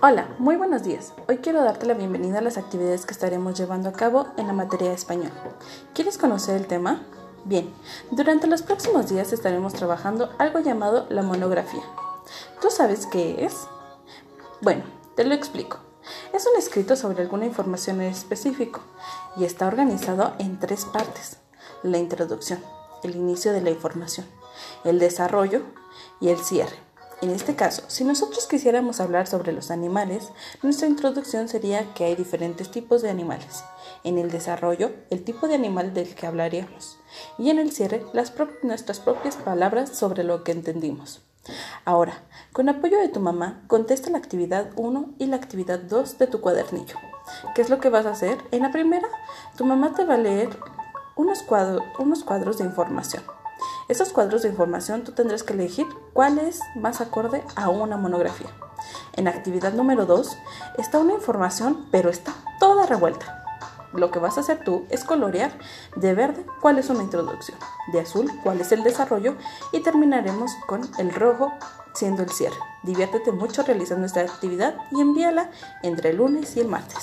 Hola, muy buenos días. Hoy quiero darte la bienvenida a las actividades que estaremos llevando a cabo en la materia de español. ¿Quieres conocer el tema? Bien, durante los próximos días estaremos trabajando algo llamado la monografía. ¿Tú sabes qué es? Bueno, te lo explico. Es un escrito sobre alguna información en específico y está organizado en tres partes. La introducción, el inicio de la información, el desarrollo y el cierre. En este caso, si nosotros quisiéramos hablar sobre los animales, nuestra introducción sería que hay diferentes tipos de animales. En el desarrollo, el tipo de animal del que hablaríamos. Y en el cierre, nuestras propias palabras sobre lo que entendimos. Ahora, con apoyo de tu mamá, contesta la actividad 1 y la actividad 2 de tu cuadernillo. ¿Qué es lo que vas a hacer? En la primera, tu mamá te va a leer unos cuadros de información. Esos cuadros de información tú tendrás que elegir cuál es más acorde a una monografía. En actividad número 2 está una información, pero está toda revuelta. Lo que vas a hacer tú es colorear de verde cuál es una introducción, de azul cuál es el desarrollo y terminaremos con el rojo siendo el cierre. Diviértete mucho realizando esta actividad y envíala entre el lunes y el martes.